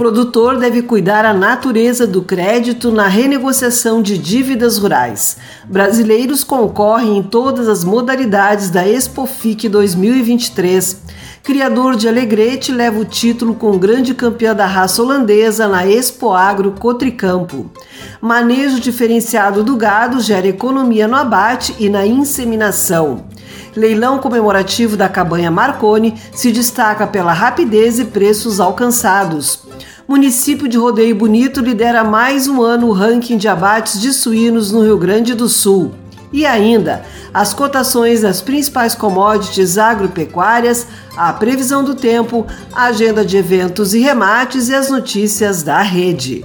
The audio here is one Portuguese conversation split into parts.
produtor deve cuidar a natureza do crédito na renegociação de dívidas rurais. Brasileiros concorrem em todas as modalidades da Expofic 2023. Criador de Alegrete leva o título com grande campeã da raça holandesa na Expo Agro Cotricampo. Manejo diferenciado do gado gera economia no abate e na inseminação. Leilão comemorativo da cabanha Marconi se destaca pela rapidez e preços alcançados. Município de Rodeio Bonito lidera mais um ano o ranking de abates de suínos no Rio Grande do Sul. E ainda, as cotações das principais commodities agropecuárias, a previsão do tempo, a agenda de eventos e remates e as notícias da rede.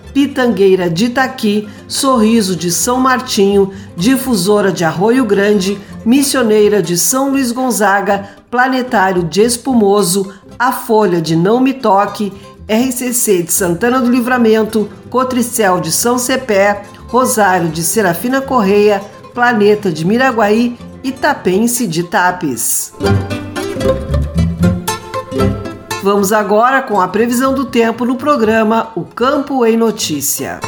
Pitangueira de Itaqui, Sorriso de São Martinho, Difusora de Arroio Grande, Missioneira de São Luís Gonzaga, Planetário de Espumoso, A Folha de Não Me Toque, RCC de Santana do Livramento, Cotricel de São Cepé, Rosário de Serafina Correia, Planeta de Miraguaí e Tapense de Tapes. Vamos agora com a previsão do tempo no programa O Campo em Notícia.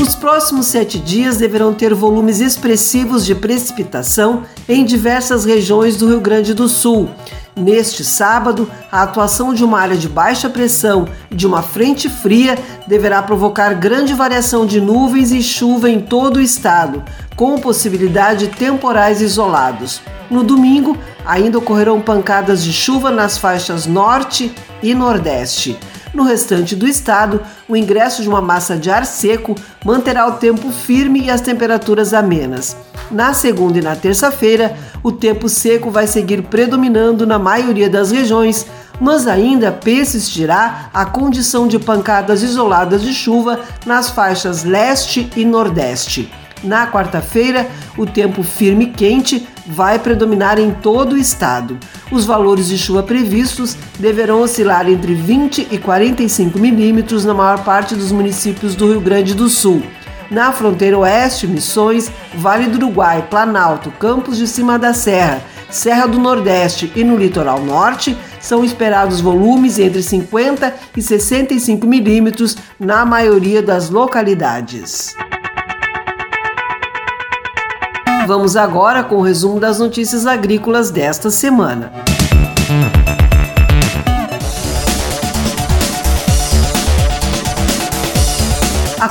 Os próximos sete dias deverão ter volumes expressivos de precipitação em diversas regiões do Rio Grande do Sul. Neste sábado, a atuação de uma área de baixa pressão e de uma frente fria deverá provocar grande variação de nuvens e chuva em todo o estado, com possibilidade de temporais isolados. No domingo, ainda ocorrerão pancadas de chuva nas faixas norte e nordeste. No restante do estado, o ingresso de uma massa de ar seco manterá o tempo firme e as temperaturas amenas. Na segunda e na terça-feira, o tempo seco vai seguir predominando na maioria das regiões, mas ainda persistirá a condição de pancadas isoladas de chuva nas faixas leste e nordeste. Na quarta-feira, o tempo firme e quente vai predominar em todo o estado. Os valores de chuva previstos deverão oscilar entre 20 e 45 milímetros na maior parte dos municípios do Rio Grande do Sul. Na fronteira oeste, Missões, Vale do Uruguai, Planalto, Campos de Cima da Serra, Serra do Nordeste e no litoral norte, são esperados volumes entre 50 e 65 milímetros na maioria das localidades. Vamos agora com o resumo das notícias agrícolas desta semana.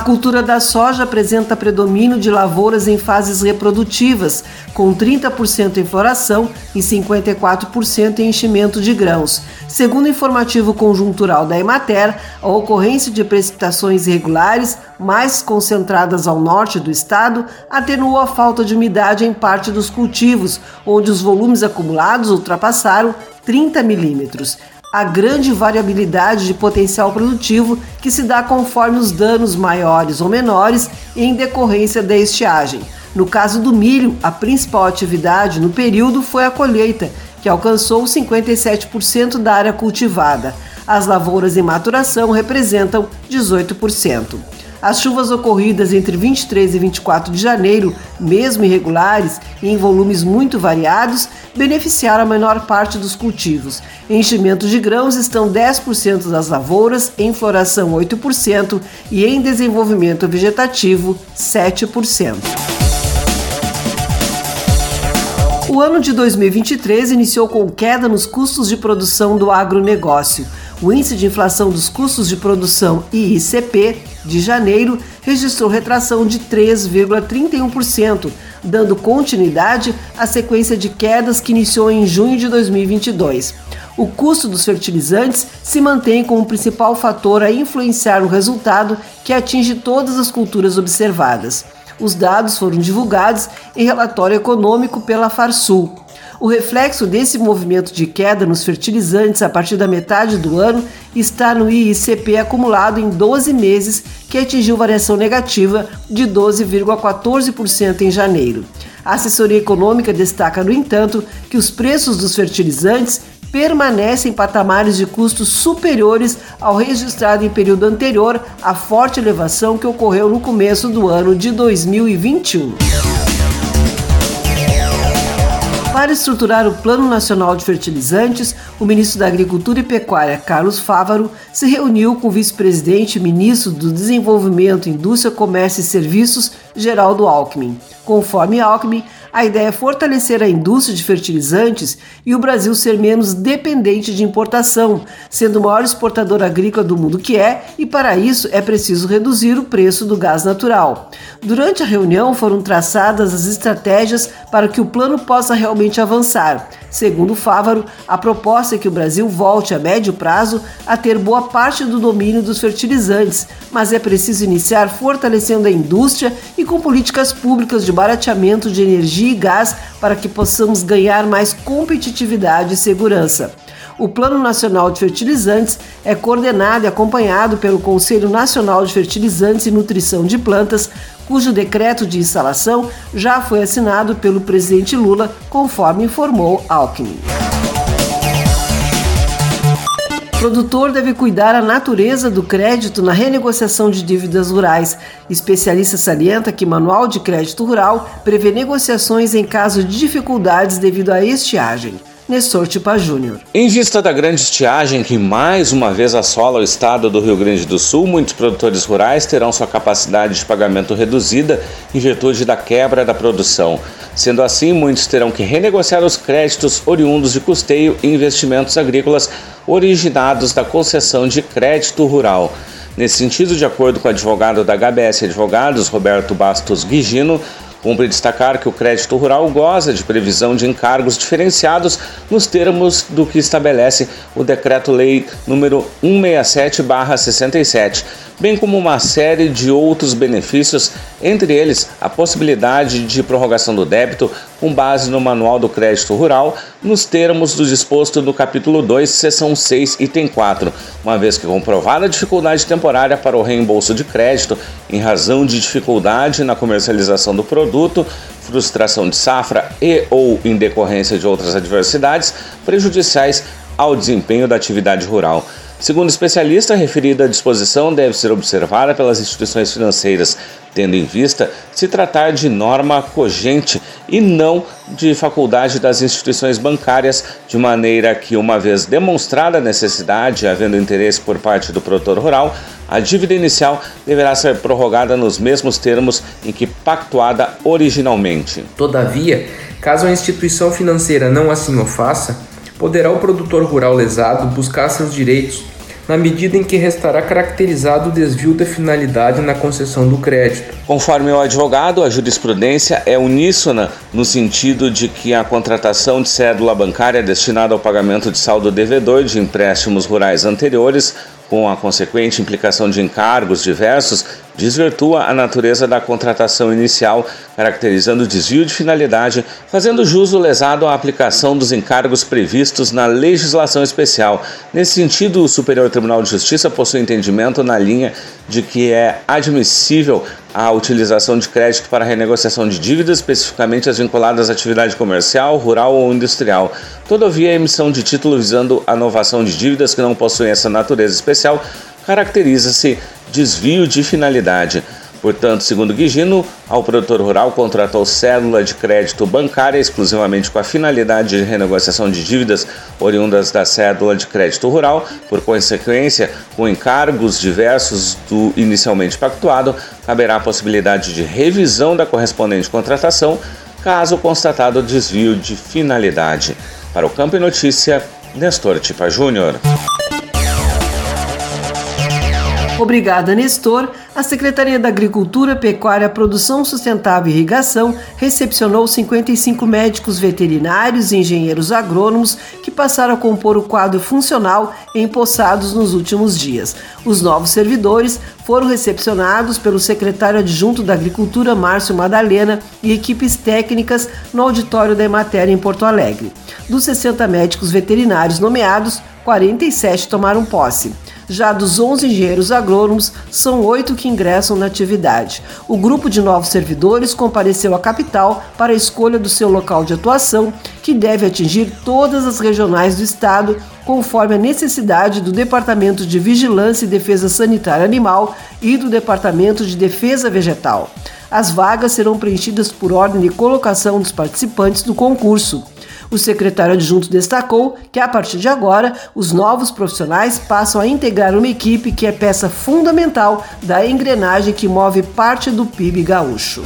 Cultura da soja apresenta predomínio de lavouras em fases reprodutivas, com 30% em floração e 54% em enchimento de grãos. Segundo o informativo conjuntural da Emater, a ocorrência de precipitações irregulares, mais concentradas ao norte do estado, atenuou a falta de umidade em parte dos cultivos, onde os volumes acumulados ultrapassaram 30 milímetros a grande variabilidade de potencial produtivo que se dá conforme os danos maiores ou menores em decorrência da estiagem. No caso do milho, a principal atividade no período foi a colheita, que alcançou 57% da área cultivada. As lavouras em maturação representam 18%. As chuvas ocorridas entre 23 e 24 de janeiro, mesmo irregulares e em volumes muito variados, beneficiaram a menor parte dos cultivos. Enchimentos de grãos estão 10% das lavouras, em floração 8% e em desenvolvimento vegetativo 7%. O ano de 2023 iniciou com queda nos custos de produção do agronegócio. O índice de inflação dos custos de produção IICP de janeiro registrou retração de 3,31%, dando continuidade à sequência de quedas que iniciou em junho de 2022. O custo dos fertilizantes se mantém como o principal fator a influenciar o resultado que atinge todas as culturas observadas. Os dados foram divulgados em relatório econômico pela Farsul. O reflexo desse movimento de queda nos fertilizantes a partir da metade do ano está no IICP acumulado em 12 meses, que atingiu variação negativa de 12,14% em janeiro. A assessoria econômica destaca, no entanto, que os preços dos fertilizantes permanecem em patamares de custos superiores ao registrado em período anterior à forte elevação que ocorreu no começo do ano de 2021. Para estruturar o Plano Nacional de Fertilizantes, o ministro da Agricultura e Pecuária, Carlos Fávaro, se reuniu com o vice-presidente e ministro do Desenvolvimento, Indústria, Comércio e Serviços, Geraldo Alckmin. Conforme Alckmin, a ideia é fortalecer a indústria de fertilizantes e o Brasil ser menos dependente de importação, sendo o maior exportador agrícola do mundo que é, e para isso é preciso reduzir o preço do gás natural. Durante a reunião foram traçadas as estratégias para que o plano possa realmente avançar. Segundo Fávaro, a proposta é que o Brasil volte a médio prazo a ter boa parte do domínio dos fertilizantes, mas é preciso iniciar fortalecendo a indústria e com políticas públicas de barateamento de energia e gás para que possamos ganhar mais competitividade e segurança. O Plano Nacional de Fertilizantes é coordenado e acompanhado pelo Conselho Nacional de Fertilizantes e Nutrição de Plantas, cujo decreto de instalação já foi assinado pelo presidente Lula, conforme informou Alckmin. O produtor deve cuidar a natureza do crédito na renegociação de dívidas rurais. Especialista salienta que Manual de Crédito Rural prevê negociações em caso de dificuldades devido à estiagem. Nestor Tipa Júnior. Em vista da grande estiagem que mais uma vez assola o estado do Rio Grande do Sul, muitos produtores rurais terão sua capacidade de pagamento reduzida em virtude da quebra da produção. Sendo assim, muitos terão que renegociar os créditos oriundos de custeio e investimentos agrícolas originados da concessão de crédito rural. Nesse sentido, de acordo com o advogado da HBS Advogados, Roberto Bastos Guigino, Cumpre destacar que o crédito rural goza de previsão de encargos diferenciados nos termos do que estabelece o Decreto-Lei número 167/67, bem como uma série de outros benefícios, entre eles a possibilidade de prorrogação do débito com base no Manual do Crédito Rural, nos termos do disposto no capítulo 2, seção 6, item 4, uma vez que comprovada a dificuldade temporária para o reembolso de crédito em razão de dificuldade na comercialização do produto, frustração de safra e ou em decorrência de outras adversidades prejudiciais ao desempenho da atividade rural. Segundo o especialista, a referida disposição deve ser observada pelas instituições financeiras, tendo em vista se tratar de norma cogente e não de faculdade das instituições bancárias, de maneira que, uma vez demonstrada a necessidade, havendo interesse por parte do produtor rural, a dívida inicial deverá ser prorrogada nos mesmos termos em que pactuada originalmente. Todavia, caso a instituição financeira não assim o faça, poderá o produtor rural lesado buscar seus direitos na medida em que restará caracterizado o desvio da finalidade na concessão do crédito. Conforme o advogado, a jurisprudência é uníssona no sentido de que a contratação de cédula bancária destinada ao pagamento de saldo devedor de empréstimos rurais anteriores com a consequente implicação de encargos diversos, desvirtua a natureza da contratação inicial, caracterizando desvio de finalidade, fazendo jus lesado à aplicação dos encargos previstos na legislação especial. Nesse sentido, o Superior Tribunal de Justiça possui entendimento na linha de que é admissível a utilização de crédito para renegociação de dívidas, especificamente as vinculadas à atividade comercial, rural ou industrial. Todavia, a emissão de título visando a novação de dívidas que não possuem essa natureza especial caracteriza-se desvio de finalidade. Portanto, segundo Guigino, ao produtor rural contratou célula de crédito bancária exclusivamente com a finalidade de renegociação de dívidas oriundas da cédula de crédito rural, por consequência, com encargos diversos do inicialmente pactuado, caberá a possibilidade de revisão da correspondente contratação, caso constatado desvio de finalidade. Para o Campo e Notícia, Nestor Tipa Júnior. Obrigada, Nestor. A Secretaria da Agricultura, Pecuária, Produção Sustentável e Irrigação recepcionou 55 médicos veterinários e engenheiros agrônomos que passaram a compor o quadro funcional empossados nos últimos dias. Os novos servidores foram recepcionados pelo secretário adjunto da Agricultura, Márcio Madalena, e equipes técnicas no auditório da Emater em Porto Alegre. Dos 60 médicos veterinários nomeados, 47 tomaram posse. Já dos 11 engenheiros agrônomos, são oito que ingressam na atividade. O grupo de novos servidores compareceu à capital para a escolha do seu local de atuação, que deve atingir todas as regionais do estado, conforme a necessidade do Departamento de Vigilância e Defesa Sanitária Animal e do Departamento de Defesa Vegetal. As vagas serão preenchidas por ordem de colocação dos participantes do concurso. O secretário adjunto destacou que, a partir de agora, os novos profissionais passam a integrar uma equipe que é peça fundamental da engrenagem que move parte do PIB gaúcho.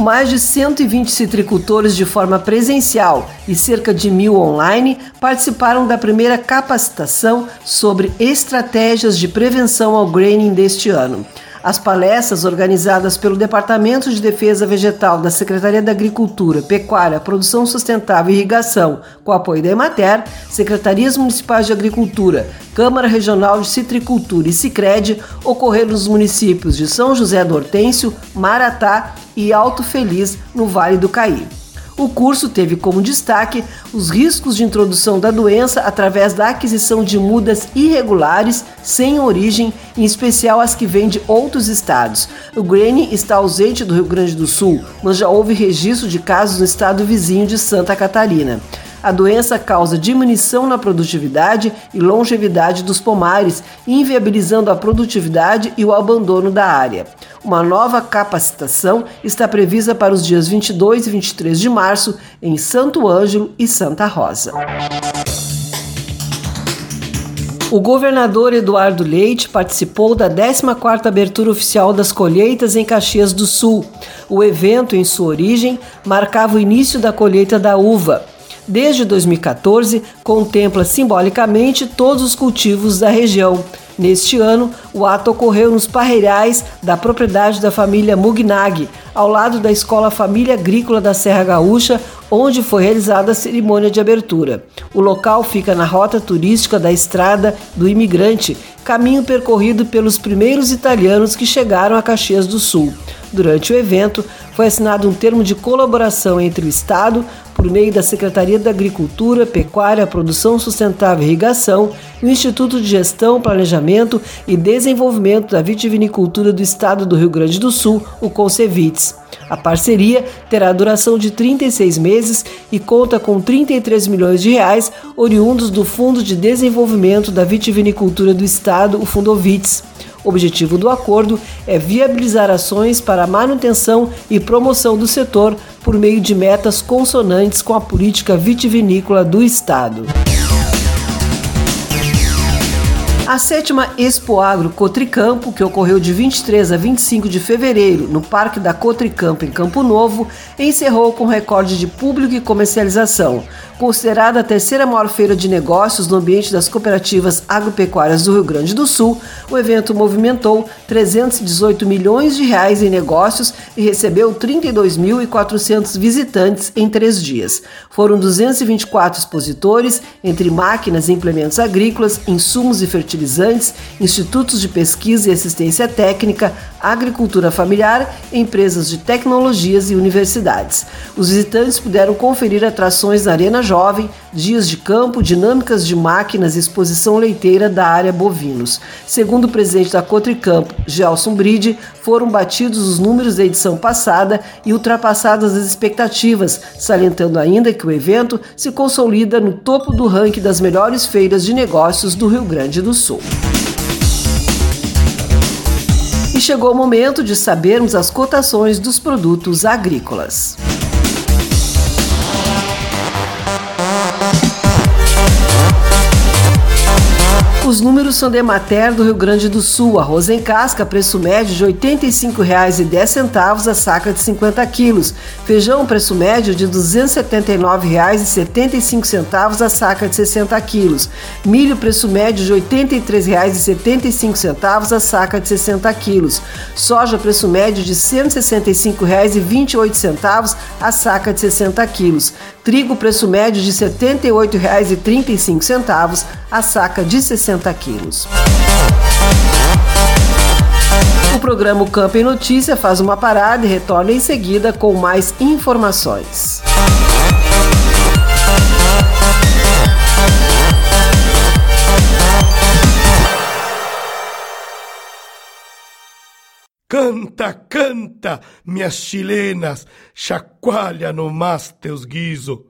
mais de 120 citricultores de forma presencial e cerca de mil online participaram da primeira capacitação sobre estratégias de prevenção ao graining deste ano. As palestras organizadas pelo Departamento de Defesa Vegetal da Secretaria da Agricultura, Pecuária, Produção Sustentável e Irrigação, com apoio da Emater, Secretarias Municipais de Agricultura, Câmara Regional de Citricultura e Sicredi ocorreram nos municípios de São José do Hortêncio, Maratá e Alto Feliz, no Vale do Caí. O curso teve como destaque os riscos de introdução da doença através da aquisição de mudas irregulares sem origem, em especial as que vêm de outros estados. O Grene está ausente do Rio Grande do Sul, mas já houve registro de casos no estado vizinho de Santa Catarina. A doença causa diminuição na produtividade e longevidade dos pomares, inviabilizando a produtividade e o abandono da área. Uma nova capacitação está prevista para os dias 22 e 23 de março em Santo Ângelo e Santa Rosa. O governador Eduardo Leite participou da 14ª abertura oficial das colheitas em Caxias do Sul. O evento, em sua origem, marcava o início da colheita da uva desde 2014, contempla simbolicamente todos os cultivos da região. Neste ano, o ato ocorreu nos parreirais da propriedade da família Mugnag, ao lado da Escola Família Agrícola da Serra Gaúcha, onde foi realizada a cerimônia de abertura. O local fica na rota turística da Estrada do Imigrante, caminho percorrido pelos primeiros italianos que chegaram a Caxias do Sul. Durante o evento, foi assinado um termo de colaboração entre o Estado, por meio da Secretaria da Agricultura, Pecuária, Produção Sustentável e Irrigação, e o Instituto de Gestão, Planejamento e Desenvolvimento da Vitivinicultura do Estado do Rio Grande do Sul, o CONCEVITES. A parceria terá duração de 36 meses e conta com 33 milhões de reais oriundos do Fundo de Desenvolvimento da Vitivinicultura do Estado, o Fundovits. O objetivo do acordo é viabilizar ações para a manutenção e promoção do setor por meio de metas consonantes com a política vitivinícola do Estado. A sétima Expo Agro Cotricampo, que ocorreu de 23 a 25 de fevereiro no Parque da Cotricampo em Campo Novo, encerrou com recorde de público e comercialização. Considerada a terceira maior feira de negócios no ambiente das cooperativas agropecuárias do Rio Grande do Sul, o evento movimentou 318 milhões de reais em negócios e recebeu 32.400 visitantes em três dias. Foram 224 expositores, entre máquinas e implementos agrícolas, insumos e fertilizantes, institutos de pesquisa e assistência técnica, agricultura familiar, empresas de tecnologias e universidades. Os visitantes puderam conferir atrações na Arena Jovem, dias de campo, dinâmicas de máquinas e exposição leiteira da área bovinos. Segundo o presidente da Cotricampo, Gelson Bride, foram batidos os números da edição passada e ultrapassadas as expectativas, salientando ainda que o evento se consolida no topo do ranking das melhores feiras de negócios do Rio Grande do Sul. E chegou o momento de sabermos as cotações dos produtos agrícolas. Os números são de Mater do Rio Grande do Sul. Arroz em casca, preço médio de R$ 85,10 a saca de 50 quilos. Feijão, preço médio de R$ 279,75 a saca de 60 quilos. Milho, preço médio de R$ 83,75 a saca de 60 quilos. Soja, preço médio de R$ 165,28 a saca de 60 quilos. Trigo, preço médio de R$ 78,35 a saca de 60 quilos. O programa Campo em Notícia faz uma parada e retorna em seguida com mais informações. Canta, canta, minhas chilenas, chacoalha no mas teus guiso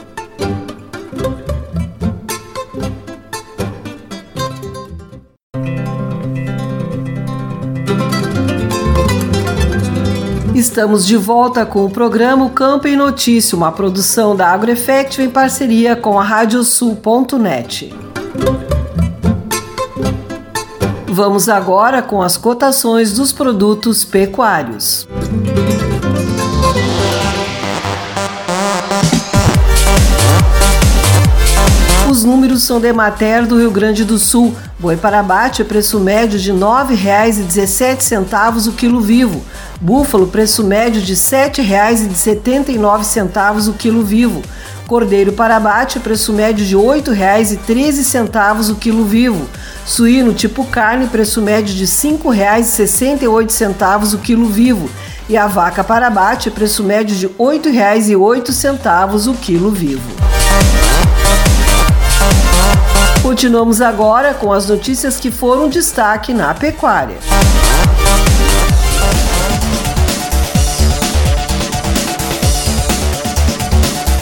Estamos de volta com o programa Campo em Notícia, uma produção da AgroEffect em parceria com a Radiosul.net. Vamos agora com as cotações dos produtos pecuários. Os números são de Mater do Rio Grande do Sul. Boi para abate, preço médio de R$ 9,17 o quilo vivo. Búfalo, preço médio de R$ 7,79 o quilo vivo. Cordeiro para abate, preço médio de R$ 8,13 o quilo vivo. Suíno tipo carne, preço médio de R$ 5,68 o quilo vivo. E a vaca para abate, preço médio de R$ 8,08 o quilo vivo. Continuamos agora com as notícias que foram destaque na pecuária.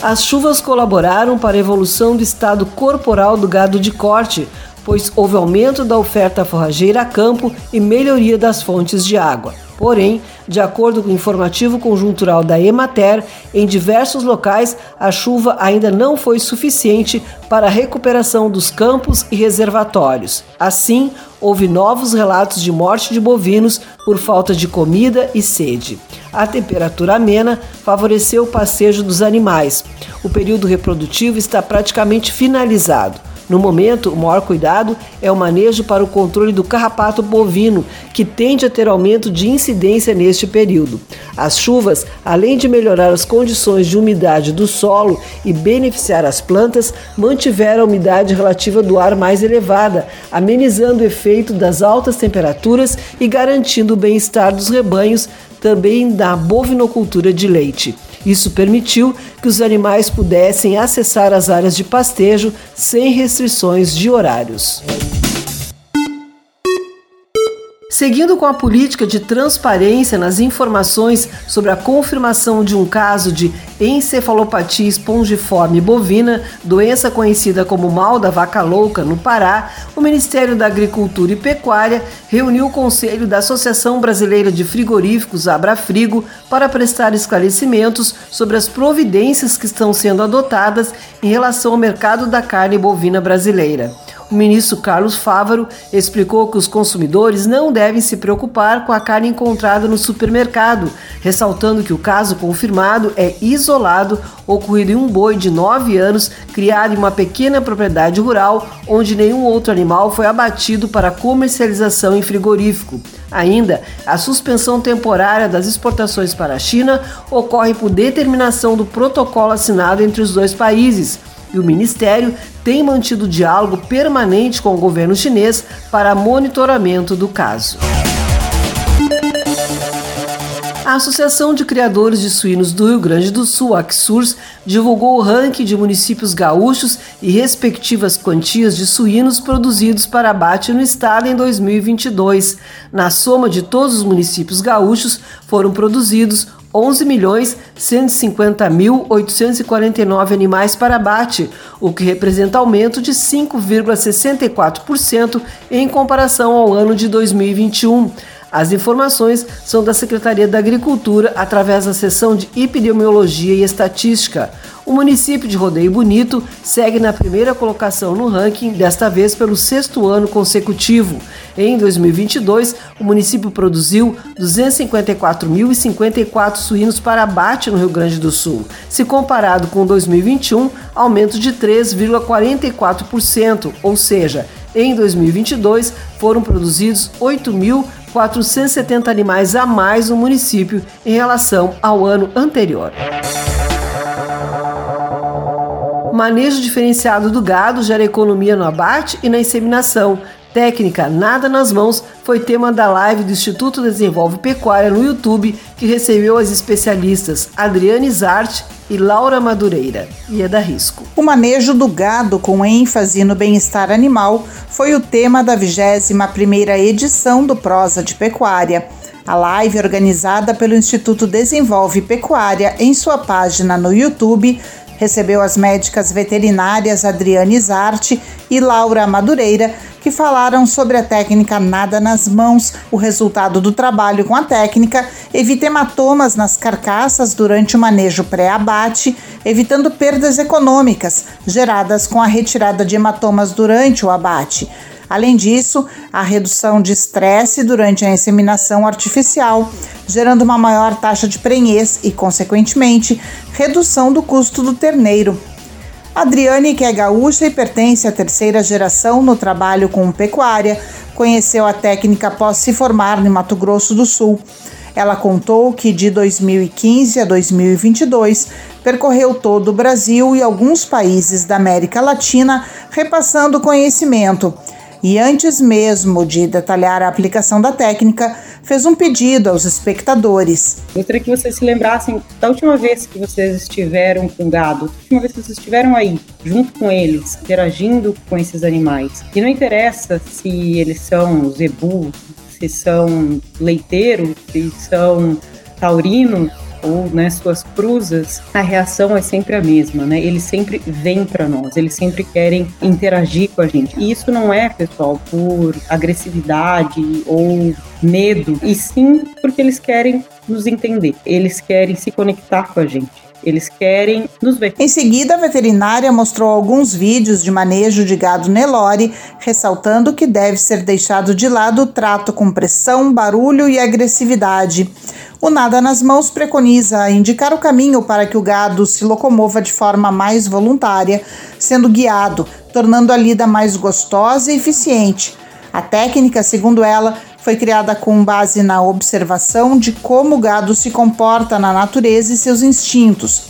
As chuvas colaboraram para a evolução do estado corporal do gado de corte, pois houve aumento da oferta forrageira a campo e melhoria das fontes de água. Porém, de acordo com o informativo conjuntural da Emater, em diversos locais a chuva ainda não foi suficiente para a recuperação dos campos e reservatórios. Assim, houve novos relatos de morte de bovinos por falta de comida e sede. A temperatura amena favoreceu o passeio dos animais. O período reprodutivo está praticamente finalizado. No momento, o maior cuidado é o manejo para o controle do carrapato bovino, que tende a ter aumento de incidência neste período. As chuvas, além de melhorar as condições de umidade do solo e beneficiar as plantas, mantiveram a umidade relativa do ar mais elevada, amenizando o efeito das altas temperaturas e garantindo o bem-estar dos rebanhos, também da bovinocultura de leite. Isso permitiu que os animais pudessem acessar as áreas de pastejo sem restrições de horários. Seguindo com a política de transparência nas informações sobre a confirmação de um caso de encefalopatia espongiforme bovina, doença conhecida como mal da vaca louca no Pará, o Ministério da Agricultura e Pecuária reuniu o Conselho da Associação Brasileira de Frigoríficos, Abrafrigo, para prestar esclarecimentos sobre as providências que estão sendo adotadas em relação ao mercado da carne bovina brasileira. O ministro Carlos Fávaro explicou que os consumidores não devem se preocupar com a carne encontrada no supermercado, ressaltando que o caso confirmado é isolado, ocorrido em um boi de 9 anos, criado em uma pequena propriedade rural, onde nenhum outro animal foi abatido para comercialização em frigorífico. Ainda, a suspensão temporária das exportações para a China ocorre por determinação do protocolo assinado entre os dois países e o Ministério tem mantido diálogo permanente com o governo chinês para monitoramento do caso. A Associação de Criadores de Suínos do Rio Grande do Sul, Axurs, divulgou o ranking de municípios gaúchos e respectivas quantias de suínos produzidos para abate no estado em 2022. Na soma de todos os municípios gaúchos, foram produzidos 11 milhões 150 mil 849 animais para abate, o que representa aumento de 5,64% em comparação ao ano de 2021. As informações são da Secretaria da Agricultura através da seção de Epidemiologia e Estatística. O município de Rodeio Bonito segue na primeira colocação no ranking, desta vez pelo sexto ano consecutivo. Em 2022, o município produziu 254.054 suínos para abate no Rio Grande do Sul. Se comparado com 2021, aumento de 3,44%, ou seja, em 2022 foram produzidos 8.470 animais a mais no município em relação ao ano anterior. Manejo diferenciado do gado gera economia no abate e na inseminação. Técnica Nada nas Mãos foi tema da live do Instituto Desenvolve Pecuária no YouTube, que recebeu as especialistas Adriane Zarte e Laura Madureira, e é da Risco. O manejo do gado com ênfase no bem-estar animal foi o tema da 21ª edição do Prosa de Pecuária. A live, organizada pelo Instituto Desenvolve Pecuária em sua página no YouTube, recebeu as médicas veterinárias Adriane Zarte e Laura Madureira, que falaram sobre a técnica Nada nas Mãos, o resultado do trabalho com a técnica, evita hematomas nas carcaças durante o manejo pré-abate, evitando perdas econômicas geradas com a retirada de hematomas durante o abate. Além disso, a redução de estresse durante a inseminação artificial, gerando uma maior taxa de prenhez e, consequentemente, redução do custo do terneiro. Adriane, que é gaúcha e pertence à terceira geração no trabalho com pecuária, conheceu a técnica após se formar no Mato Grosso do Sul. Ela contou que de 2015 a 2022 percorreu todo o Brasil e alguns países da América Latina, repassando conhecimento e antes mesmo de detalhar a aplicação da técnica, fez um pedido aos espectadores. Gostaria que vocês se lembrassem da última vez que vocês estiveram com gado, da última vez que vocês estiveram aí, junto com eles, interagindo com esses animais. E não interessa se eles são zebu, se são leiteiros, se são taurinos, ou né, suas cruzas, a reação é sempre a mesma, né? Eles sempre vêm para nós, eles sempre querem interagir com a gente. E isso não é, pessoal, por agressividade ou medo, e sim porque eles querem nos entender, eles querem se conectar com a gente. Eles querem nos ver. Em seguida, a veterinária mostrou alguns vídeos de manejo de gado Nelore, ressaltando que deve ser deixado de lado o trato com pressão, barulho e agressividade. O Nada nas Mãos preconiza indicar o caminho para que o gado se locomova de forma mais voluntária, sendo guiado, tornando a lida mais gostosa e eficiente. A técnica, segundo ela, foi criada com base na observação de como o gado se comporta na natureza e seus instintos.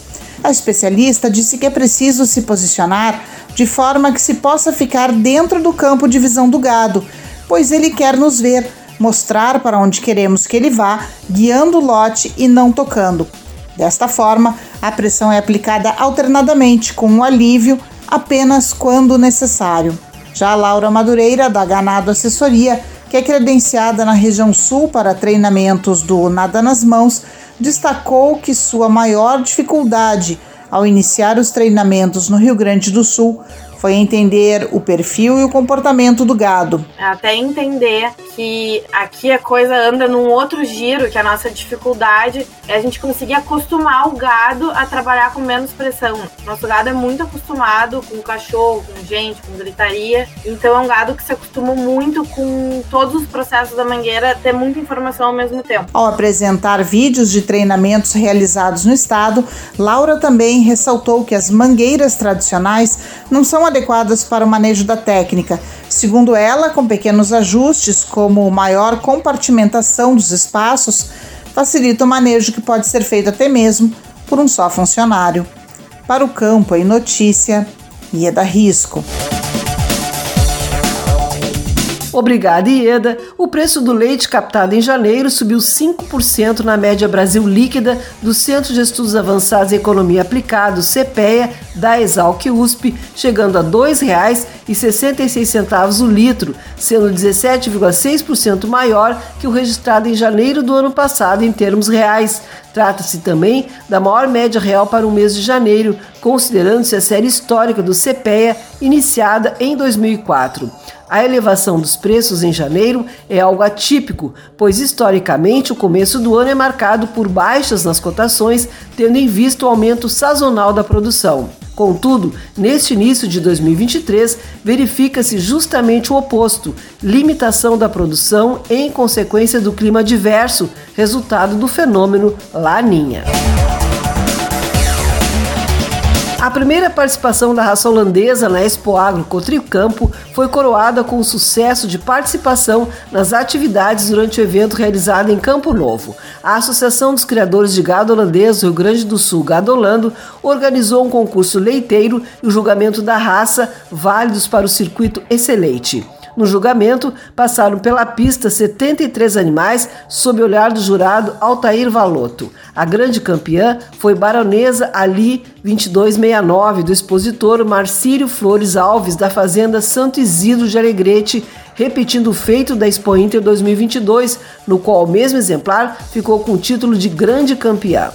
A especialista disse que é preciso se posicionar de forma que se possa ficar dentro do campo de visão do gado, pois ele quer nos ver, mostrar para onde queremos que ele vá, guiando o lote e não tocando. Desta forma, a pressão é aplicada alternadamente, com um alívio apenas quando necessário. Já a Laura Madureira, da Ganado Assessoria, que é credenciada na região sul para treinamentos do Nada nas Mãos, destacou que sua maior dificuldade ao iniciar os treinamentos no Rio Grande do Sul foi entender o perfil e o comportamento do gado. Até entender que aqui a coisa anda num outro giro, que a nossa dificuldade é a gente conseguir acostumar o gado a trabalhar com menos pressão. Nosso gado é muito acostumado com cachorro, com gente, com gritaria, então é um gado que se acostumou muito com todos os processos da mangueira, ter muita informação ao mesmo tempo. Ao apresentar vídeos de treinamentos realizados no estado, Laura também ressaltou que as mangueiras tradicionais não são adequadas para o manejo da técnica. Segundo ela, com pequenos ajustes, como maior compartimentação dos espaços, facilita o manejo que pode ser feito até mesmo por um só funcionário. Para o campo, em notícia, Ieda Risco. Obrigada, Ieda. O preço do leite captado em janeiro subiu 5% na média Brasil líquida do Centro de Estudos Avançados em Economia Aplicada, CPEA, da Exalc USP, chegando a R$ 2,66 o litro, sendo 17,6% maior que o registrado em janeiro do ano passado em termos reais. Trata-se também da maior média real para o mês de janeiro, considerando-se a série histórica do CPEA iniciada em 2004. A elevação dos preços em janeiro é algo atípico, pois historicamente o começo do ano é marcado por baixas nas cotações, tendo em vista o aumento sazonal da produção. Contudo, neste início de 2023, verifica-se justamente o oposto: limitação da produção em consequência do clima adverso, resultado do fenômeno Laninha. A primeira participação da raça holandesa na Expo Agro Cotrio Campo foi coroada com o sucesso de participação nas atividades durante o evento realizado em Campo Novo. A Associação dos Criadores de Gado Holandês Rio Grande do Sul, Gadolando, organizou um concurso leiteiro e o julgamento da raça válidos para o circuito Excelente. No julgamento, passaram pela pista 73 animais sob o olhar do jurado Altair Valoto. A grande campeã foi Baronesa Ali 2269, do expositor Marcílio Flores Alves, da Fazenda Santo Isidro de Alegrete, repetindo o feito da Expo Inter 2022, no qual o mesmo exemplar ficou com o título de grande campeã.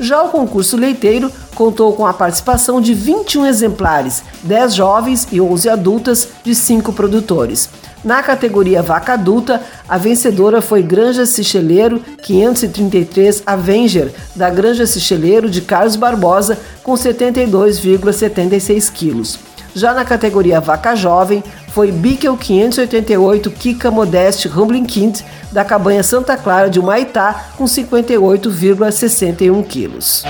Já o concurso leiteiro contou com a participação de 21 exemplares, 10 jovens e 11 adultas de 5 produtores. Na categoria vaca adulta, a vencedora foi Granja Sicheleiro 533 Avenger, da Granja Sicheleiro de Carlos Barbosa, com 72,76 quilos. Já na categoria vaca jovem, foi Bickel 588 Kika Modeste Rumbling Kind, da cabanha Santa Clara de Humaitá, com 58,61 quilos.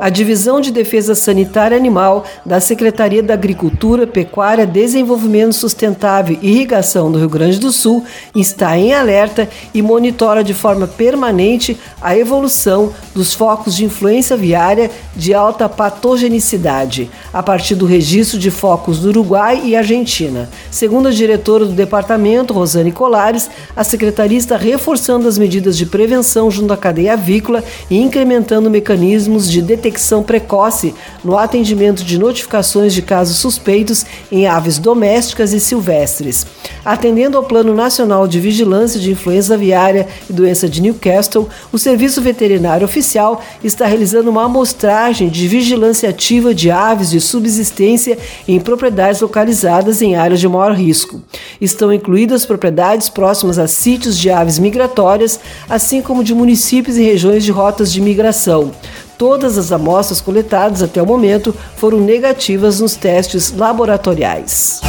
A Divisão de Defesa Sanitária Animal da Secretaria da Agricultura, Pecuária, Desenvolvimento Sustentável e Irrigação do Rio Grande do Sul está em alerta e monitora de forma permanente a evolução dos focos de influência viária de alta patogenicidade, a partir do registro de focos do Uruguai e Argentina. Segundo a diretora do departamento, Rosane Colares, a secretaria está reforçando as medidas de prevenção junto à cadeia avícola e incrementando mecanismos de detecção detecção precoce no atendimento de notificações de casos suspeitos em aves domésticas e silvestres. Atendendo ao Plano Nacional de Vigilância de Influenza Aviária e Doença de Newcastle, o Serviço Veterinário Oficial está realizando uma amostragem de vigilância ativa de aves de subsistência em propriedades localizadas em áreas de maior risco. Estão incluídas propriedades próximas a sítios de aves migratórias, assim como de municípios e regiões de rotas de migração. Todas as amostras coletadas até o momento foram negativas nos testes laboratoriais.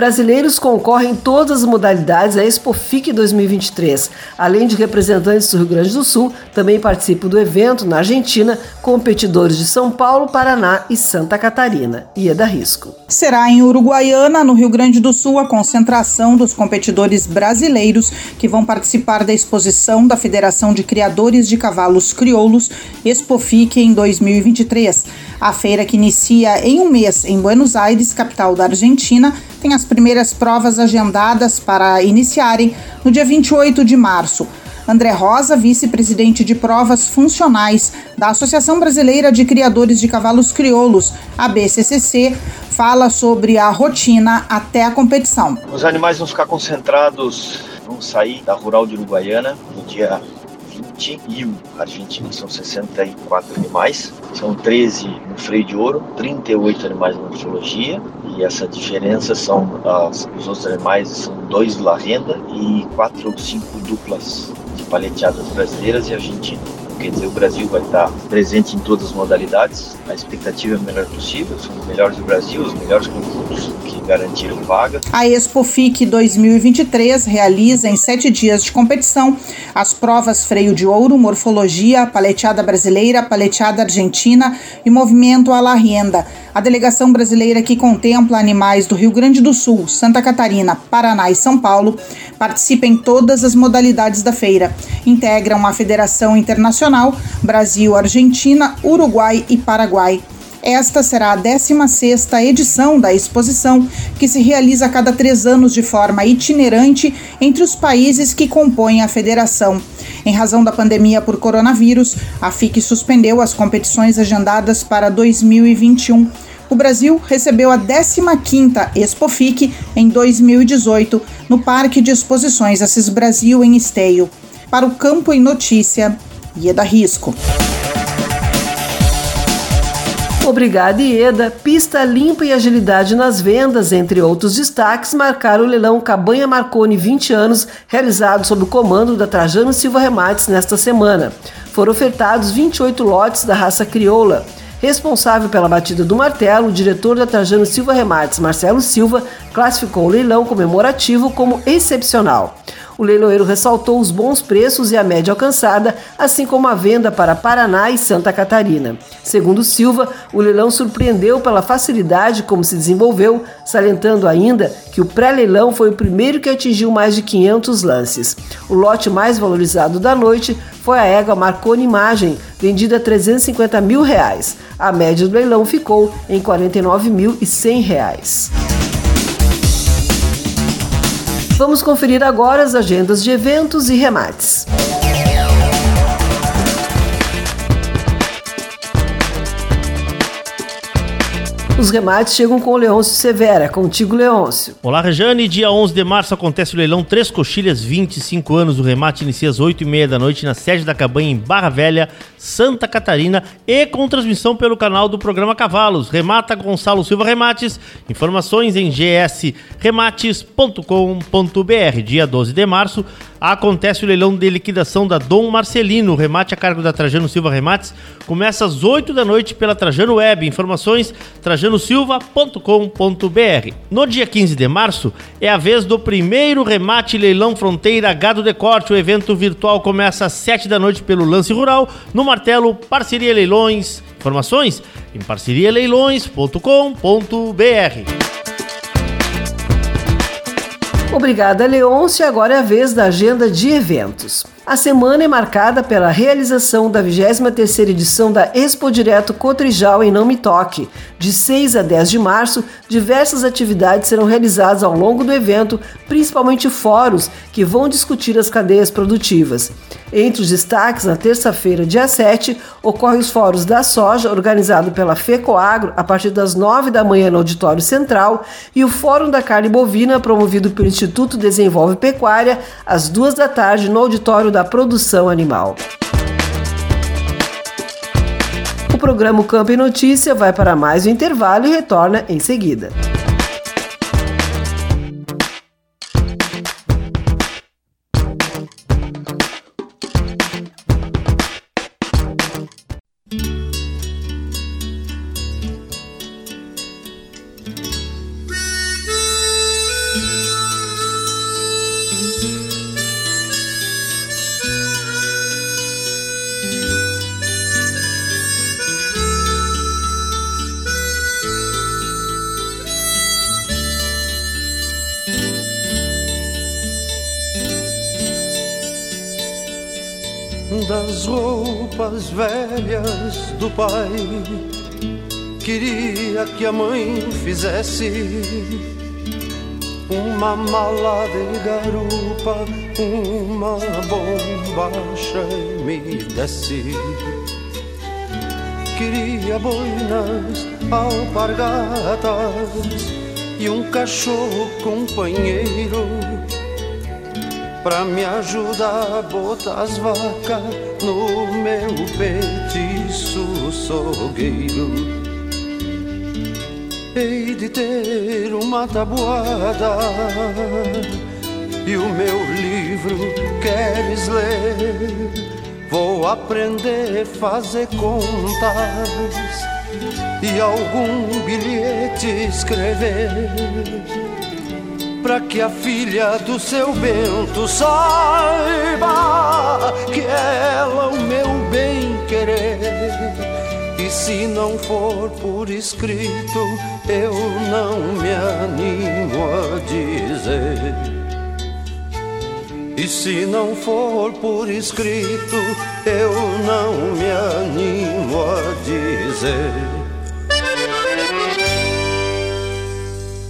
Brasileiros concorrem em todas as modalidades à Expofic 2023. Além de representantes do Rio Grande do Sul, também participam do evento na Argentina competidores de São Paulo, Paraná e Santa Catarina. Ieda Risco. Será em Uruguaiana, no Rio Grande do Sul, a concentração dos competidores brasileiros que vão participar da exposição da Federação de Criadores de Cavalos Crioulos Expofic em 2023. A feira que inicia em um mês em Buenos Aires, capital da Argentina, tem as primeiras provas agendadas para iniciarem no dia 28 de março. André Rosa, vice-presidente de provas funcionais da Associação Brasileira de Criadores de Cavalos Crioulos, a BCCC, fala sobre a rotina até a competição. Os animais vão ficar concentrados, vão sair da Rural de Uruguaiana no dia 20 e o argentino são 64 animais, são 13 no freio de ouro, 38 animais na morfologia. E essa diferença são as, os outros animais são dois La Renda e quatro ou cinco duplas de paleteadas brasileiras e argentinas quer dizer, o Brasil vai estar presente em todas as modalidades, a expectativa é a melhor possível, são os melhores do Brasil, os melhores concursos que garantiram vaga. A Expofic 2023 realiza em sete dias de competição as provas freio de ouro, morfologia, paleteada brasileira, paleteada argentina e movimento à la rienda. A delegação brasileira que contempla animais do Rio Grande do Sul, Santa Catarina, Paraná e São Paulo participa em todas as modalidades da feira. Integram a Federação Internacional Brasil, Argentina, Uruguai e Paraguai. Esta será a 16ª edição da exposição, que se realiza a cada três anos de forma itinerante entre os países que compõem a federação. Em razão da pandemia por coronavírus, a FIC suspendeu as competições agendadas para 2021. O Brasil recebeu a 15ª Expofic em 2018, no Parque de Exposições Assis Brasil, em Esteio. Para o Campo em Notícia, Ieda Risco. Obrigada, Ieda. Pista limpa e agilidade nas vendas, entre outros destaques, marcaram o leilão Cabanha Marconi 20 anos, realizado sob o comando da Trajano Silva Remates nesta semana. Foram ofertados 28 lotes da raça crioula. Responsável pela batida do martelo, o diretor da Trajano Silva Remates, Marcelo Silva, classificou o leilão comemorativo como excepcional. O leiloeiro ressaltou os bons preços e a média alcançada, assim como a venda para Paraná e Santa Catarina. Segundo Silva, o leilão surpreendeu pela facilidade como se desenvolveu, salientando ainda que o pré-leilão foi o primeiro que atingiu mais de 500 lances. O lote mais valorizado da noite foi a égua Marconi Imagem, vendida a 350 mil reais. A média do leilão ficou em 49.100 reais. Vamos conferir agora as agendas de eventos e remates. Os remates chegam com o Leôncio Severa. Contigo, Leôncio. Olá, Rejane. Dia 11 de março acontece o leilão Três Coxilhas, 25 anos. O remate inicia às 8h30 da noite na sede da cabanha em Barra Velha, Santa Catarina e com transmissão pelo canal do programa Cavalos. Remata Gonçalo Silva Remates. Informações em gsremates.com.br. Dia 12 de março acontece o leilão de liquidação da Dom Marcelino. O remate a cargo da Trajano Silva Remates começa às 8 da noite pela Trajano Web. Informações trajanosilva.com.br. No dia 15 de março é a vez do primeiro remate leilão fronteira gado de corte. O evento virtual começa às 7 da noite pelo Lance Rural no martelo Parceria Leilões. Informações em parcerialeilões.com.br. Obrigada, Leôncio. Agora é a vez da agenda de eventos. A semana é marcada pela realização da 23ª edição da Expo Direto Cotrijal em Não Me Toque. De 6 a 10 de março, diversas atividades serão realizadas ao longo do evento, principalmente fóruns que vão discutir as cadeias produtivas. Entre os destaques, na terça-feira, dia 7, ocorrem os fóruns da soja, organizado pela FECOAGRO, a partir das 9 da manhã no Auditório Central, e o Fórum da Carne Bovina, promovido pelo Instituto Desenvolve Pecuária, às 2 da tarde no Auditório da Produção Animal. O programa Campo e Notícia vai para mais um intervalo e retorna em seguida. Velhas do pai. Queria que a mãe fizesse uma mala de garupa, uma bombacha e me desse. Queria boinas, alpargatas e um cachorro companheiro Pra me ajudar a botar as vacas no meu petiço sogueiro. Hei de ter uma tabuada E o meu livro queres ler. Vou aprender a fazer contas E algum bilhete escrever para que a filha do seu Bento saiba que ela o meu bem querer. E se não for por escrito, eu não me animo a dizer. E se não for por escrito, eu não me animo a dizer.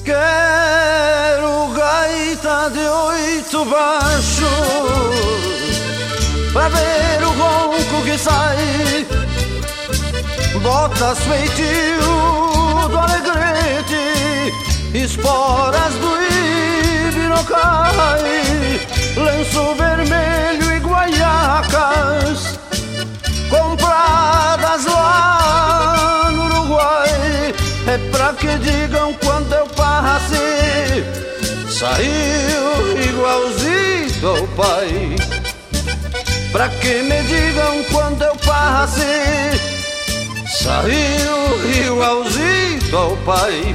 Quero gaita de oito baixos Pra ver o ronco que sai. Botas feitio do alegrete Esporas do ibirocai Lenço vermelho e guaiacas Compradas lá no Uruguai. É pra que digam quando eu passe Saiu igualzinho ao pai. Pra que me digam quando eu passe Saiu igualzinho ao pai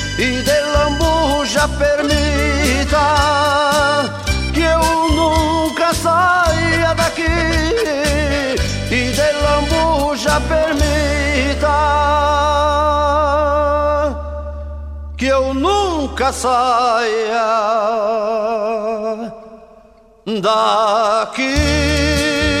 E de lambuja permita Que eu nunca saia daqui E de lambuja permita Que eu nunca saia daqui.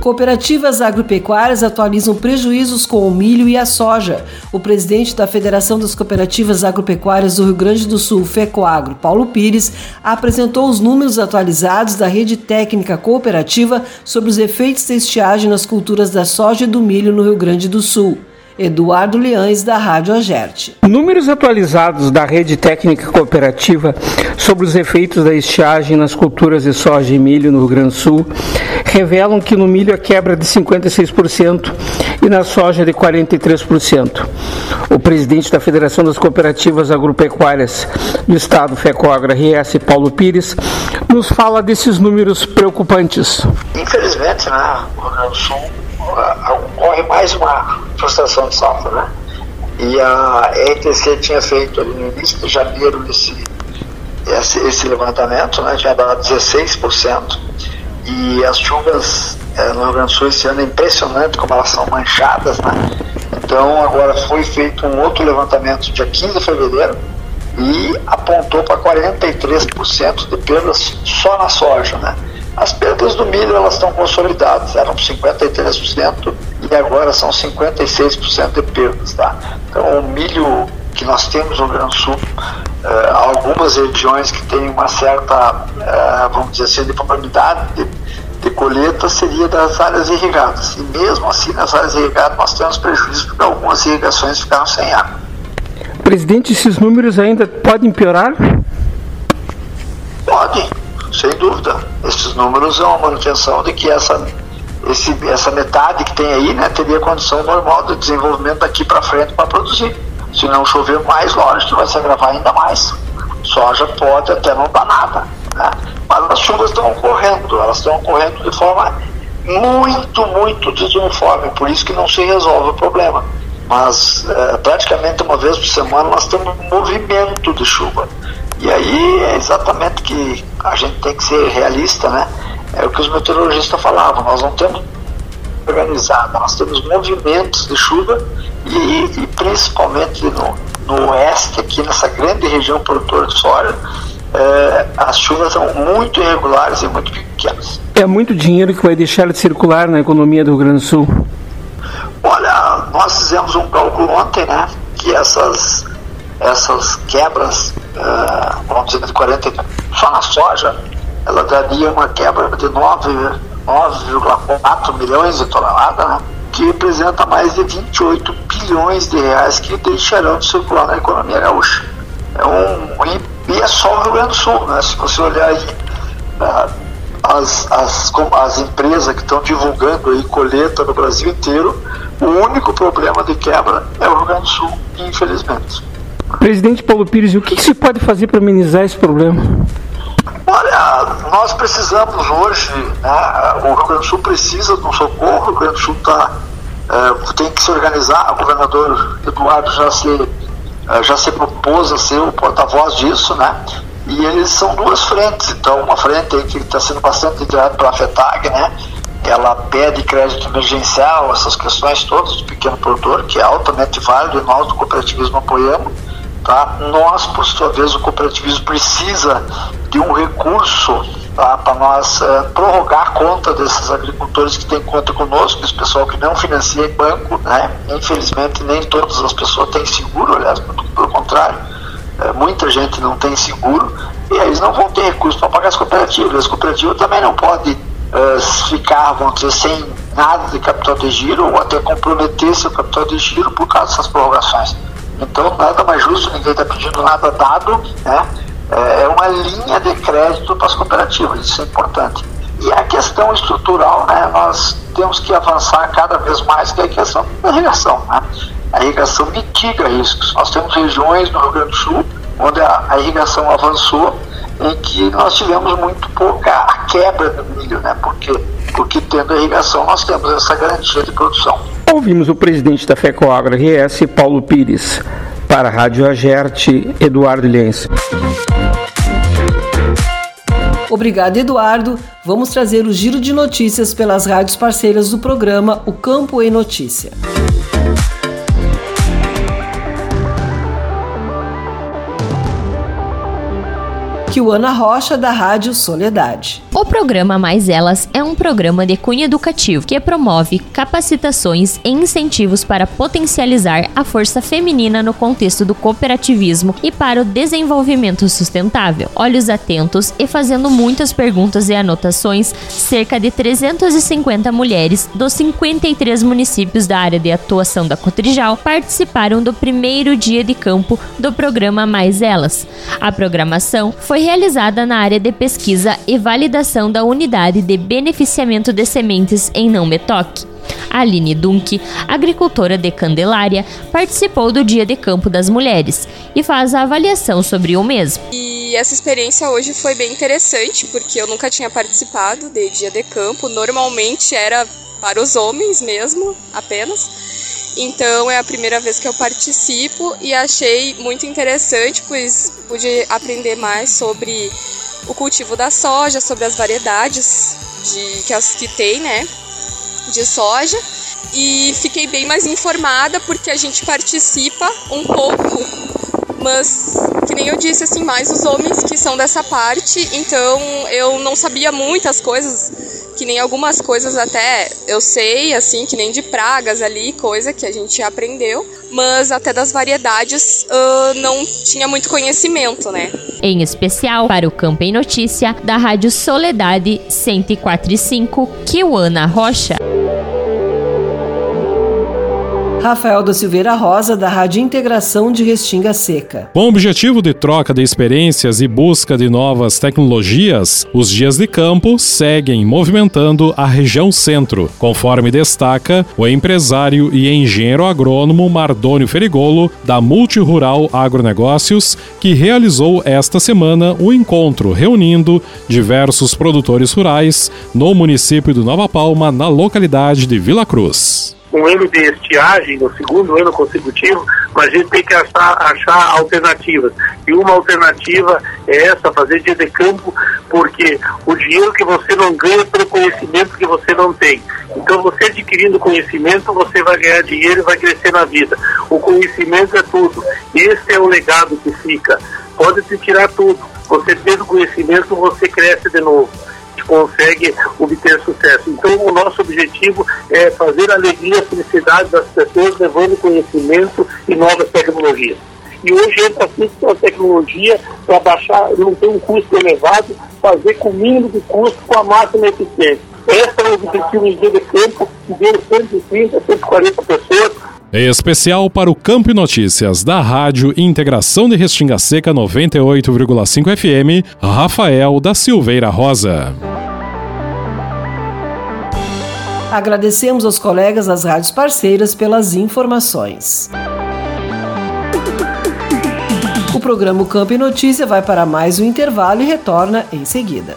Cooperativas agropecuárias atualizam prejuízos com o milho e a soja. O presidente da Federação das Cooperativas Agropecuárias do Rio Grande do Sul, FECOAGRO, Paulo Pires, apresentou os números atualizados da rede técnica cooperativa sobre os efeitos da estiagem nas culturas da soja e do milho no Rio Grande do Sul. Eduardo Leães, da Rádio Agerte. Números atualizados da Rede Técnica Cooperativa sobre os efeitos da estiagem nas culturas de soja e milho no Rio Grande do Sul revelam que no milho a quebra é de 56% e na soja de 43%. O presidente da Federação das Cooperativas Agropecuárias do Estado, FECOAGRA RS, Paulo Pires, nos fala desses números preocupantes. Infelizmente, né, o Rio Grande do Sul ocorre mais uma frustração de safra, né? E a ETC tinha feito no início de janeiro esse, esse, esse levantamento, né? Tinha dado 16%. E as chuvas é, no Rio Grande do Sul esse ano é impressionante como elas são manchadas, né? Então agora foi feito um outro levantamento dia 15 de fevereiro e apontou para 43% de perdas só na soja, né? As perdas do milho elas estão consolidadas, eram 53% e agora são 56% de perdas. Tá? Então o milho que nós temos no Rio Grande do Sul, eh, algumas regiões que têm uma certa, eh, vamos dizer assim, uniformidade de, de colheita seria das áreas irrigadas. E mesmo assim nas áreas irrigadas nós temos prejuízo porque algumas irrigações ficaram sem água. Presidente, esses números ainda podem piorar? Pode, sem dúvida. Esses números são uma manutenção de que essa, esse, essa metade que tem aí né, teria condição normal de desenvolvimento daqui para frente para produzir. Se não chover mais, lógico vai se agravar ainda mais. Soja pode até não dar nada. Né? Mas as chuvas estão ocorrendo, elas estão ocorrendo de forma muito, muito desuniforme, por isso que não se resolve o problema. Mas é, praticamente uma vez por semana nós temos um movimento de chuva. E aí é exatamente que a gente tem que ser realista, né? É o que os meteorologistas falavam, nós não temos organizada, nós temos movimentos de chuva e, e principalmente no, no oeste, aqui nessa grande região produtora de soja, é, as chuvas são muito irregulares e muito pequenas. É muito dinheiro que vai deixar de circular na economia do Rio Grande do Sul? Olha, nós fizemos um cálculo ontem, né? Que essas, essas quebras, uh, vamos dizer, de 40, só na soja, ela daria uma quebra de 9,4 milhões de toneladas, né? que representa mais de 28 bilhões de reais que deixarão de circular na economia gaúcha. É um, e é só o Rio Grande do Sul, né? Se você olhar aí, uh, as, as, as empresas que estão divulgando aí colheita no Brasil inteiro, o único problema de quebra é o Rio Grande do Sul, infelizmente. Presidente Paulo Pires, o que, se pode fazer para amenizar esse problema? Olha, nós precisamos hoje, né, o Rio Grande do Sul precisa de um socorro, o Rio Grande do Sul tá, é, tem que se organizar, o governador Eduardo já se, é, já se propôs a ser o porta-voz disso, né? E eles são duas frentes, então uma frente que está sendo bastante liderada pela FETAG, né? Ela pede crédito emergencial, essas questões todas do pequeno produtor, que é altamente válido e nós do cooperativismo apoiamos. Tá? Nós, por sua vez, o cooperativismo precisa de um recurso tá? para nós é, prorrogar a conta desses agricultores que têm conta conosco, esse pessoal que não financia em banco. Né? Infelizmente, nem todas as pessoas têm seguro, aliás, pelo contrário, é, muita gente não tem seguro e eles não vão ter recurso para pagar as cooperativas. As cooperativas também não podem uh, ficar, vamos dizer, sem nada de capital de giro ou até comprometer seu capital de giro por causa dessas prorrogações. Então, nada mais justo, ninguém está pedindo nada dado, né? é, é uma linha de crédito para as cooperativas, isso é importante. E a questão estrutural, né, nós temos que avançar cada vez mais, que é a questão da irrigação. Né? A irrigação mitiga riscos. Nós temos regiões no Rio Grande do Sul onde a, a irrigação avançou em que nós tivemos muito pouca a quebra do milho, né? Porque, porque tendo a irrigação nós temos essa garantia de produção. Ouvimos o presidente da FECOAGRO RS, Paulo Pires. Para a Rádio Agerte, Eduardo Lhense. Obrigado, Eduardo. Vamos trazer o giro de notícias pelas rádios parceiras do programa O Campo em Notícia. Kiwana Rocha, da Rádio Soledade. O programa Mais Elas é um programa de cunho educativo que promove capacitações e incentivos para potencializar a força feminina no contexto do cooperativismo e para o desenvolvimento sustentável. Olhos atentos e fazendo muitas perguntas e anotações, cerca de 350 mulheres dos 53 municípios da área de atuação da Cotrijal participaram do primeiro dia de campo do programa Mais Elas. A programação foi realizada na área de pesquisa e validação da unidade de beneficiamento de sementes em não metoque. Aline Dunk, agricultora de Candelária, participou do Dia de Campo das Mulheres e faz a avaliação sobre o mesmo. E essa experiência hoje foi bem interessante, porque eu nunca tinha participado de Dia de Campo. Normalmente era para os homens mesmo, apenas. Então é a primeira vez que eu participo e achei muito interessante, pois pude aprender mais sobre o cultivo da soja, sobre as variedades de, que, as, que tem, né, de soja. E fiquei bem mais informada porque a gente participa um pouco, mas que nem eu disse, assim, mais os homens que são dessa parte, então eu não sabia muitas coisas que nem algumas coisas até eu sei, assim, que nem de pragas ali, coisa que a gente aprendeu, mas até das variedades uh, não tinha muito conhecimento, né? Em especial para o Campo em Notícia da Rádio Soledade 104.5, Kiwana Rocha. Rafael da Silveira Rosa, da Rádio Integração de Restinga Seca. Com o objetivo de troca de experiências e busca de novas tecnologias, os dias de campo seguem movimentando a região centro, conforme destaca o empresário e engenheiro agrônomo Mardônio Ferigolo, da Multirural Agronegócios, que realizou esta semana um encontro reunindo diversos produtores rurais no município de Nova Palma, na localidade de Vila Cruz um ano de estiagem, no segundo ano consecutivo, mas a gente tem que achar, achar alternativas. E uma alternativa é essa, fazer dia de campo, porque o dinheiro que você não ganha é pelo conhecimento que você não tem. Então, você adquirindo conhecimento, você vai ganhar dinheiro e vai crescer na vida. O conhecimento é tudo. Esse é o legado que fica. Pode se tirar tudo. Você tendo conhecimento, você cresce de novo consegue obter sucesso. Então, o nosso objetivo é fazer a alegria e felicidade das pessoas, levando conhecimento e novas tecnologias. E hoje entra com a tecnologia para baixar, não ter um custo elevado, fazer com o mínimo de custo, com a máxima eficiência. Esse é o objetivo em dia de tempo, que deu 130, 140 pessoas, Especial para o Campo Notícias da Rádio Integração de Restinga Seca 98,5 FM, Rafael da Silveira Rosa. Agradecemos aos colegas das rádios parceiras pelas informações. O programa Campo Notícia vai para mais um intervalo e retorna em seguida.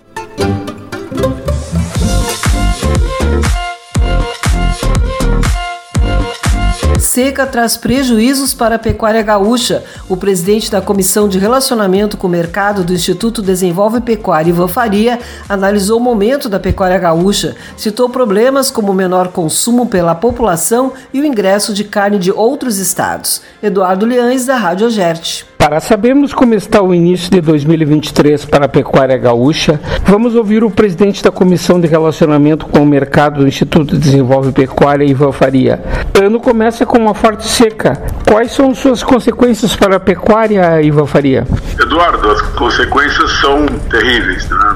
Seca traz prejuízos para a pecuária gaúcha. O presidente da Comissão de Relacionamento com o Mercado do Instituto Desenvolve Pecuária, Ivan Faria, analisou o momento da pecuária gaúcha, citou problemas como o menor consumo pela população e o ingresso de carne de outros estados. Eduardo Leães, da Rádio Ogerte. Para sabermos como está o início de 2023 para a pecuária gaúcha, vamos ouvir o presidente da Comissão de Relacionamento com o Mercado do Instituto Desenvolve Pecuária, Ivan Faria. O ano começa com uma forte seca. Quais são suas consequências para a pecuária, Ivan Faria? Eduardo, as consequências são terríveis. Né?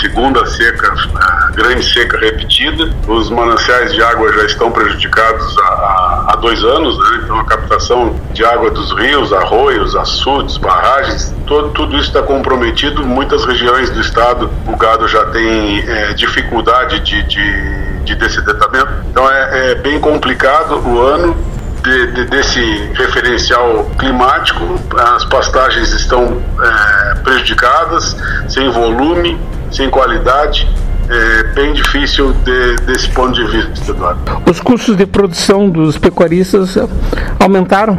Segunda seca, grande seca repetida, os mananciais de água já estão prejudicados há, há dois anos, né? então a captação de água dos rios, arroios, açudes, barragens, todo, tudo isso está comprometido. Muitas regiões do estado o gado já tem é, dificuldade de, de, de dessedentamento, então é, é bem complicado o ano de, de, desse referencial climático, as pastagens estão é, prejudicadas, sem volume, sem qualidade. É bem difícil de, desse ponto de vista, Eduardo. Os custos de produção dos pecuaristas aumentaram?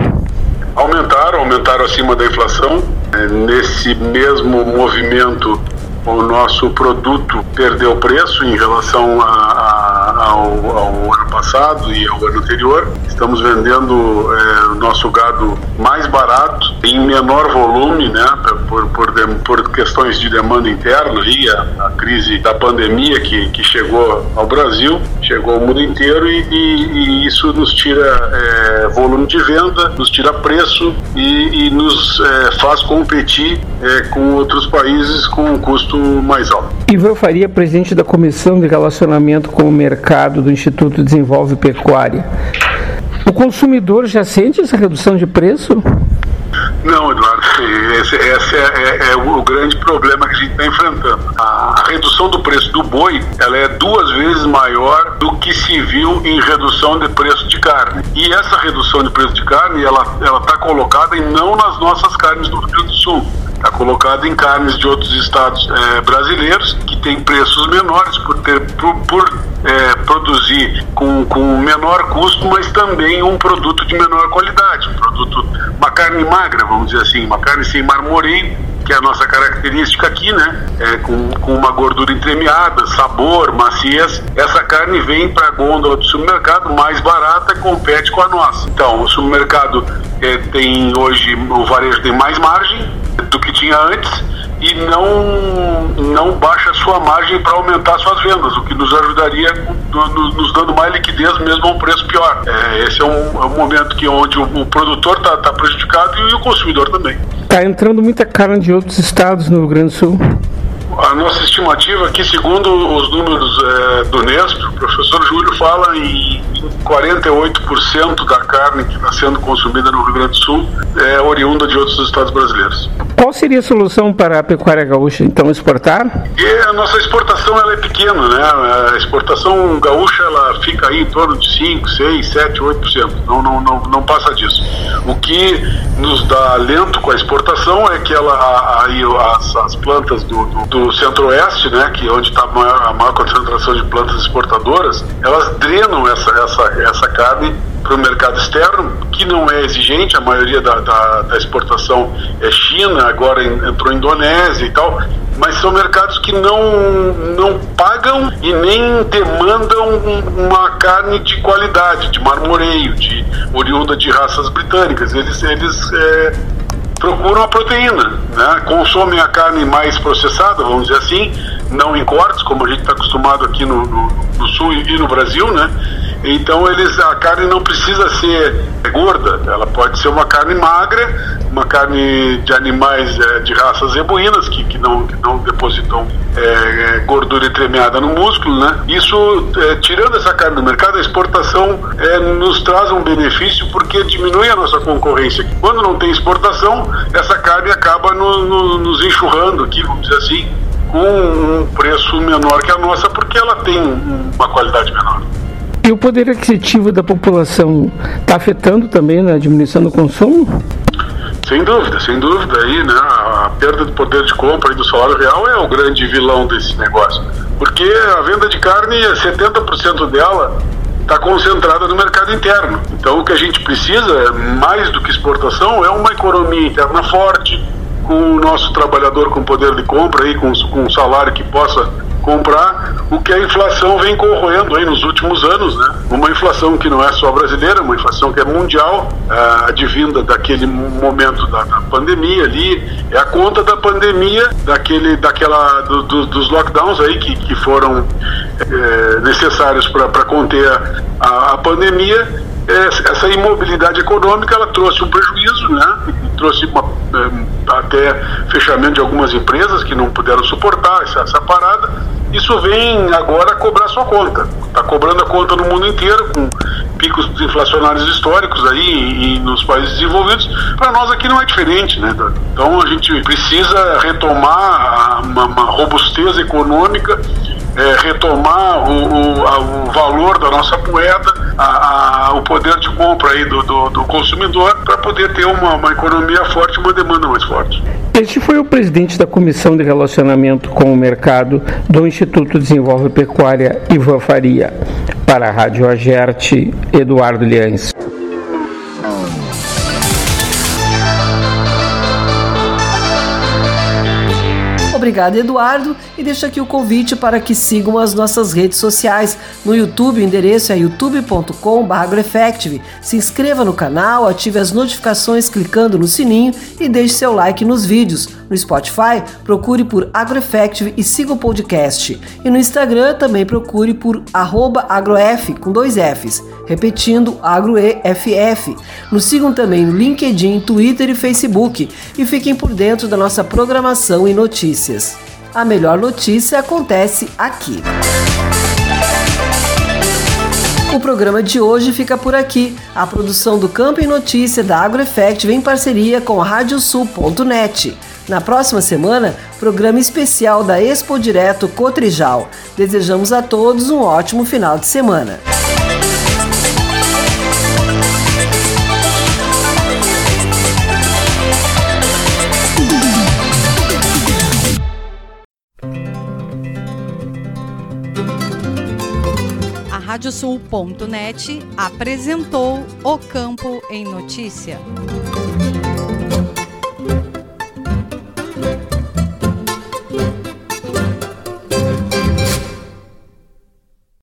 Aumentaram, aumentaram acima da inflação. É, nesse mesmo movimento, o nosso produto perdeu preço em relação a, a, ao, ao, ano passado e ao ano anterior. Estamos vendendo é, o nosso gado mais barato, em menor volume, né, por, por, por questões de demanda interna e a, a, crise da pandemia que, que chegou ao Brasil, chegou ao mundo inteiro e, e, e isso nos tira é, volume de venda, nos tira preço e, e nos é, faz competir é, com outros países com um custo mais alto. Ivan Faria, presidente da Comissão de Relacionamento com o Mercado do Instituto Desenvolve Pecuária. O consumidor já sente essa redução de preço? Não, Eduardo, esse, esse é, é, é, o grande problema que a gente está enfrentando. A, a, redução do preço do boi ela é duas vezes maior do que se viu em redução de preço de carne. E essa redução de preço de carne ela está colocada e não nas nossas carnes do Rio Grande do Sul está colocado em carnes de outros estados é, brasileiros que têm preços menores por, ter, por, por é, produzir com, com menor custo, mas também um produto de menor qualidade, um produto, uma carne magra, vamos dizer assim, uma carne sem marmoreio, que é a nossa característica aqui, né? É, com, com uma gordura entremeada, sabor, maciez. Essa carne vem para a gôndola do supermercado mais barata e compete com a nossa. Então, o supermercado é, tem hoje, o varejo tem mais margem do que tinha antes e não, não baixa sua margem para aumentar suas vendas, o que nos ajudaria nos dando mais liquidez mesmo a um preço pior. É, esse é um, é um, momento que onde o, o produtor está tá prejudicado e o consumidor também. Está entrando muita carne de outros estados no Rio Grande do Sul. A nossa estimativa aqui, segundo os números é, do Nesp, o professor Júlio fala em 48% da carne que está sendo consumida no Rio Grande do Sul é oriunda de outros estados brasileiros. Qual seria a solução para a pecuária gaúcha, então, exportar? E a nossa exportação ela é pequena, né? A exportação gaúcha ela fica aí em torno de 5, 6, 7, 8%. Não, não, não, não passa disso. O que nos dá alento com a exportação é que ela, aí as, as plantas do, do, do centro-oeste, né, que é onde está a maior, a maior concentração de plantas exportadoras, elas drenam essa, essa, essa carne para o mercado externo, que não é exigente, a maioria da, da, da exportação é China, agora entrou Indonésia e tal, mas são mercados que não, não pagam e nem demandam uma carne de qualidade, de marmoreio, de oriunda de raças britânicas. Eles, eles é, procuram a proteína, né? consomem a carne mais processada, vamos dizer assim, não em cortes, como a gente está acostumado aqui no, no, no, sul e no Brasil, né? Então eles a carne não precisa ser gorda, ela pode ser uma carne magra, uma carne de animais é, de raças zebuínas que, que, não, que não depositam é, gordura entremeada no músculo, né? Isso é, tirando essa carne do mercado, a exportação é, nos traz um benefício porque diminui a nossa concorrência. Quando não tem exportação, essa carne acaba no, no, nos enxurrando aqui, vamos dizer assim, com um preço menor que a nossa porque ela tem uma qualidade menor. E o poder aquisitivo da população está afetando também na diminuição do consumo? Sem dúvida, sem dúvida aí, né? A perda de poder de compra e do salário real é o grande vilão desse negócio. Porque a venda de carne, 70% dela está concentrada no mercado interno. Então o que a gente precisa, mais do que exportação, é uma economia interna forte, com o nosso trabalhador com poder de compra aí, com, com um salário que possa comprar o que a inflação vem corroendo aí nos últimos anos, né? Uma inflação que não é só brasileira, uma inflação que é mundial, advinda daquele momento da, da, pandemia ali, é a conta da pandemia, daquele, daquela, do, do, dos lockdowns aí que, que foram é, necessários para conter a, a pandemia essa imobilidade econômica ela trouxe um prejuízo, né? trouxe uma, eh, até fechamento de algumas empresas que não puderam suportar essa, essa parada. Isso vem agora cobrar sua conta. Está cobrando a conta no mundo inteiro, com picos inflacionários históricos aí e, e nos países desenvolvidos. Para nós aqui não é diferente, né? Então a gente precisa retomar uma, uma robustez econômica é, retomar o, o, o, valor da nossa moeda, a, a, o poder de compra aí do, do, do consumidor, para poder ter uma, uma economia forte uma demanda mais forte. Este foi o presidente da Comissão de Relacionamento com o Mercado do Instituto Desenvolve Pecuária, Ivan Faria. Para a Rádio Agerte, Eduardo Liães. Obrigado, Eduardo, e deixo aqui o convite para que sigam as nossas redes sociais. No YouTube, o endereço é youtube.com/agroeffective. Se inscreva no canal, ative as notificações clicando no sininho e deixe seu like nos vídeos. No Spotify, procure por AgroEffective e siga o podcast. E no Instagram também procure por agroef com dois Fs, repetindo agroeff. Nos sigam também no LinkedIn, Twitter e Facebook e fiquem por dentro da nossa programação e notícias. A melhor notícia acontece aqui. O programa de hoje fica por aqui. A produção do Campo em Notícia da AgroEffect vem em parceria com Radiosul.net. Na próxima semana, programa especial da Expo Direto Cotrijal. Desejamos a todos um ótimo final de semana. A Radiosul.net apresentou o Campo em Notícia.